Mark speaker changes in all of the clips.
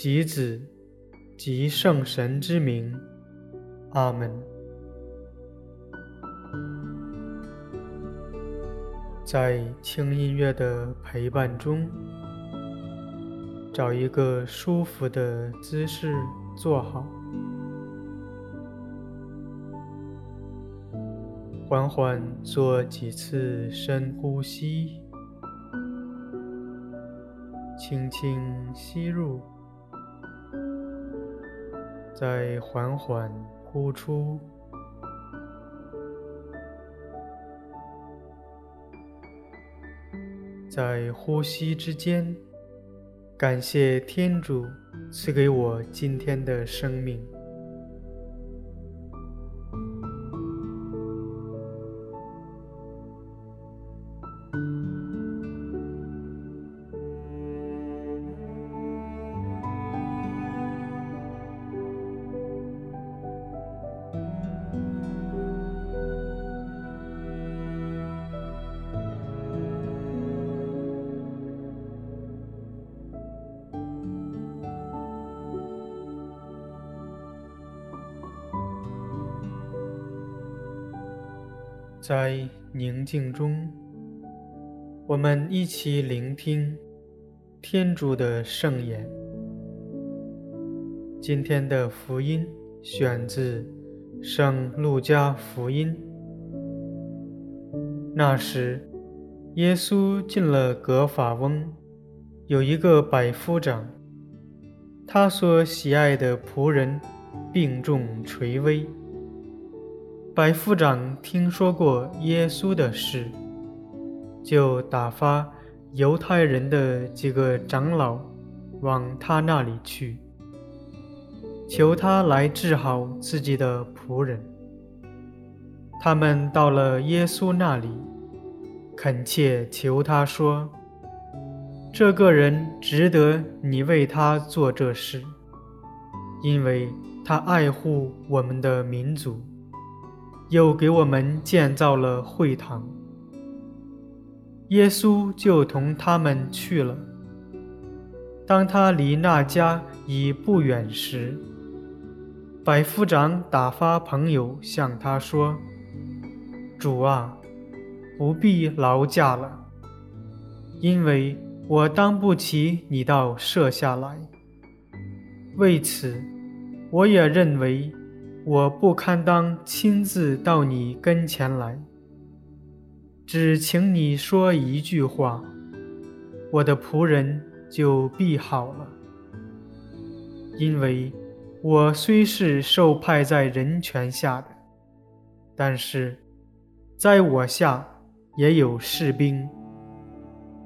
Speaker 1: 及子及圣神之名，阿门。在轻音乐的陪伴中，找一个舒服的姿势坐好，缓缓做几次深呼吸。轻轻吸入，在缓缓呼出。在呼吸之间，感谢天主赐给我今天的生命。在宁静中，我们一起聆听天主的圣言。今天的福音选自《圣路加福音》。那时，耶稣进了格法翁，有一个百夫长，他所喜爱的仆人病重垂危。百夫长听说过耶稣的事，就打发犹太人的几个长老往他那里去，求他来治好自己的仆人。他们到了耶稣那里，恳切求他说：“这个人值得你为他做这事，因为他爱护我们的民族。”又给我们建造了会堂，耶稣就同他们去了。当他离那家已不远时，百夫长打发朋友向他说：“主啊，不必劳驾了，因为我当不起你到舍下来。为此，我也认为。”我不堪当亲自到你跟前来，只请你说一句话，我的仆人就必好了。因为我虽是受派在人权下的，但是在我下也有士兵。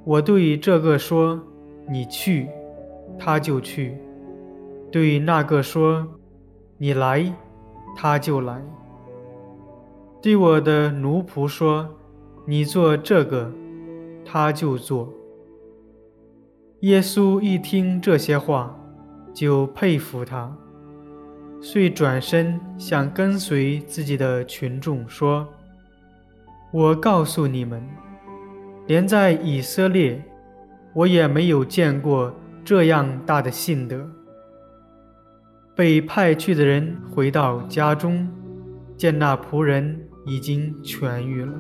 Speaker 1: 我对这个说：“你去”，他就去；对那个说：“你来”。他就来，对我的奴仆说：“你做这个。”他就做。耶稣一听这些话，就佩服他，遂转身向跟随自己的群众说：“我告诉你们，连在以色列，我也没有见过这样大的信德。”被派去的人回到家中，见那仆人已经痊愈了。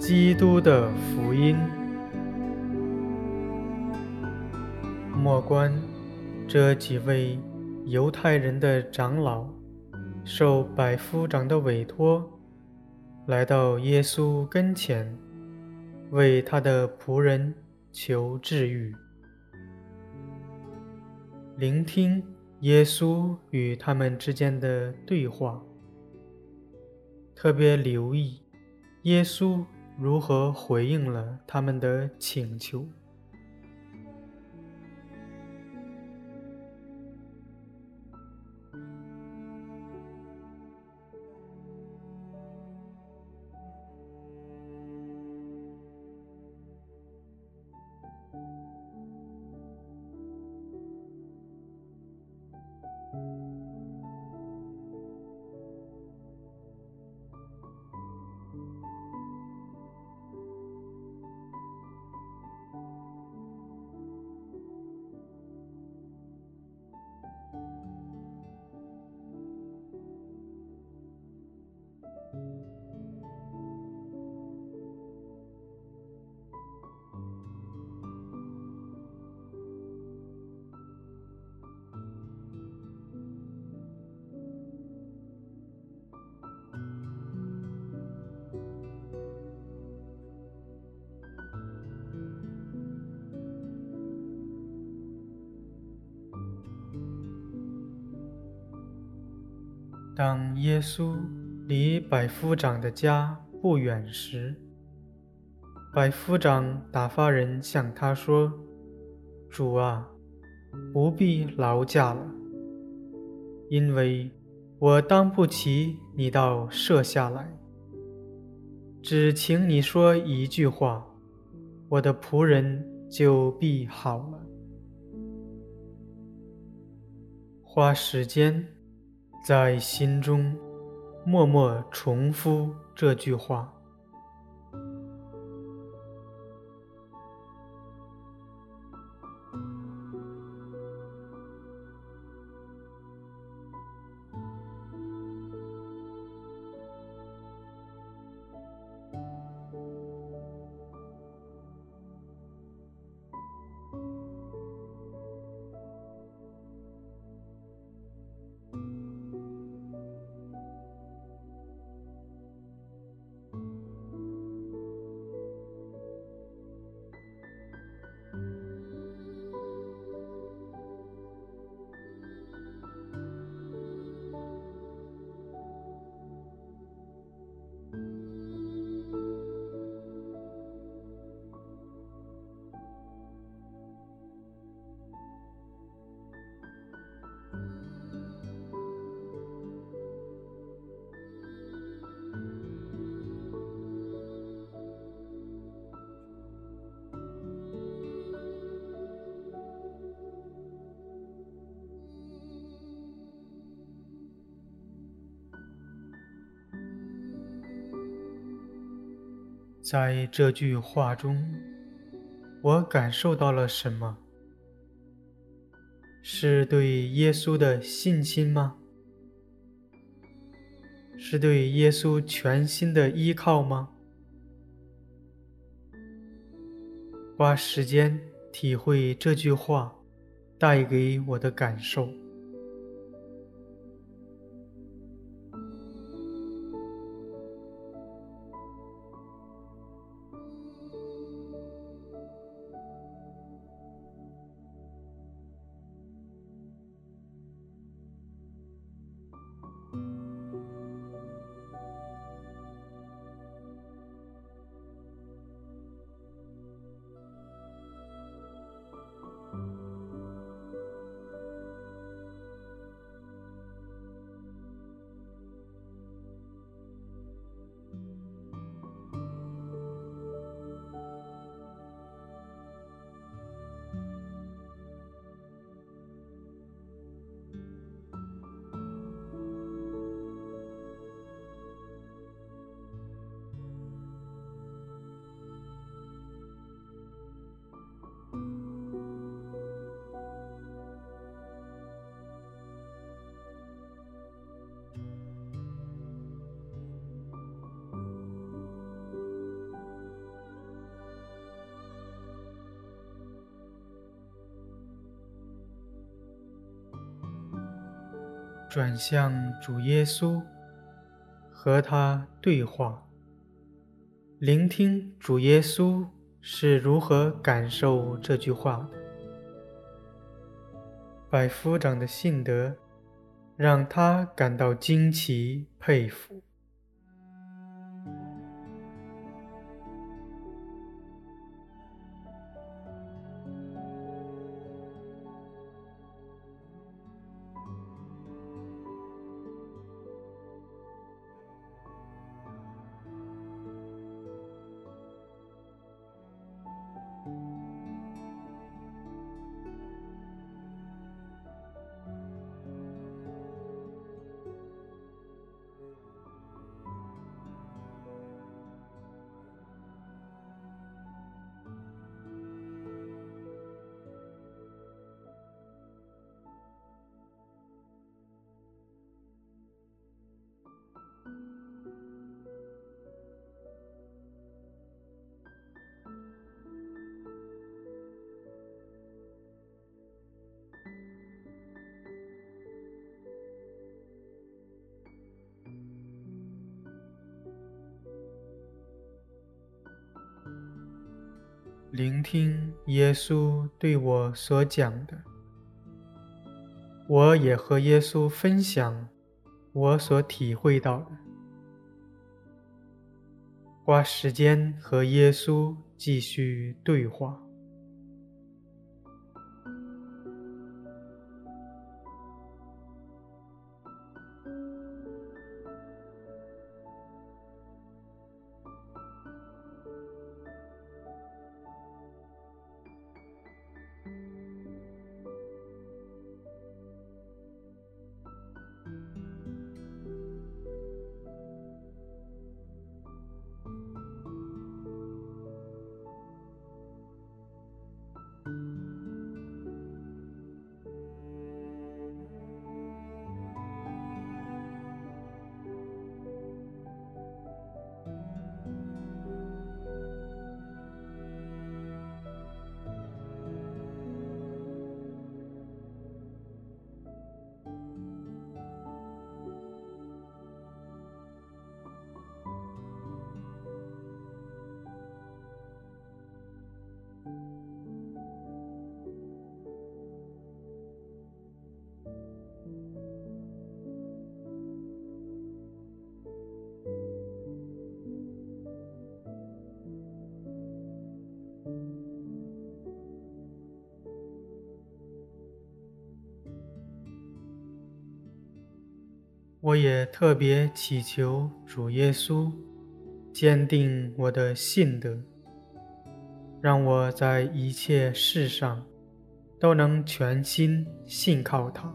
Speaker 1: 基督的福音。莫关这几位犹太人的长老，受百夫长的委托，来到耶稣跟前，为他的仆人求治愈。聆听耶稣与他们之间的对话，特别留意耶稣如何回应了他们的请求。当耶稣离百夫长的家不远时，百夫长打发人向他说：“主啊，不必劳驾了，因为我当不起你到舍下来。只请你说一句话，我的仆人就必好了。”花时间。在心中默默重复这句话。在这句话中，我感受到了什么？是对耶稣的信心吗？是对耶稣全心的依靠吗？花时间体会这句话带给我的感受。转向主耶稣，和他对话，聆听主耶稣是如何感受这句话的。百夫长的信德让他感到惊奇佩服。聆听耶稣对我所讲的，我也和耶稣分享我所体会到的，花时间和耶稣继续对话。我也特别祈求主耶稣坚定我的信德，让我在一切事上都能全心信靠他。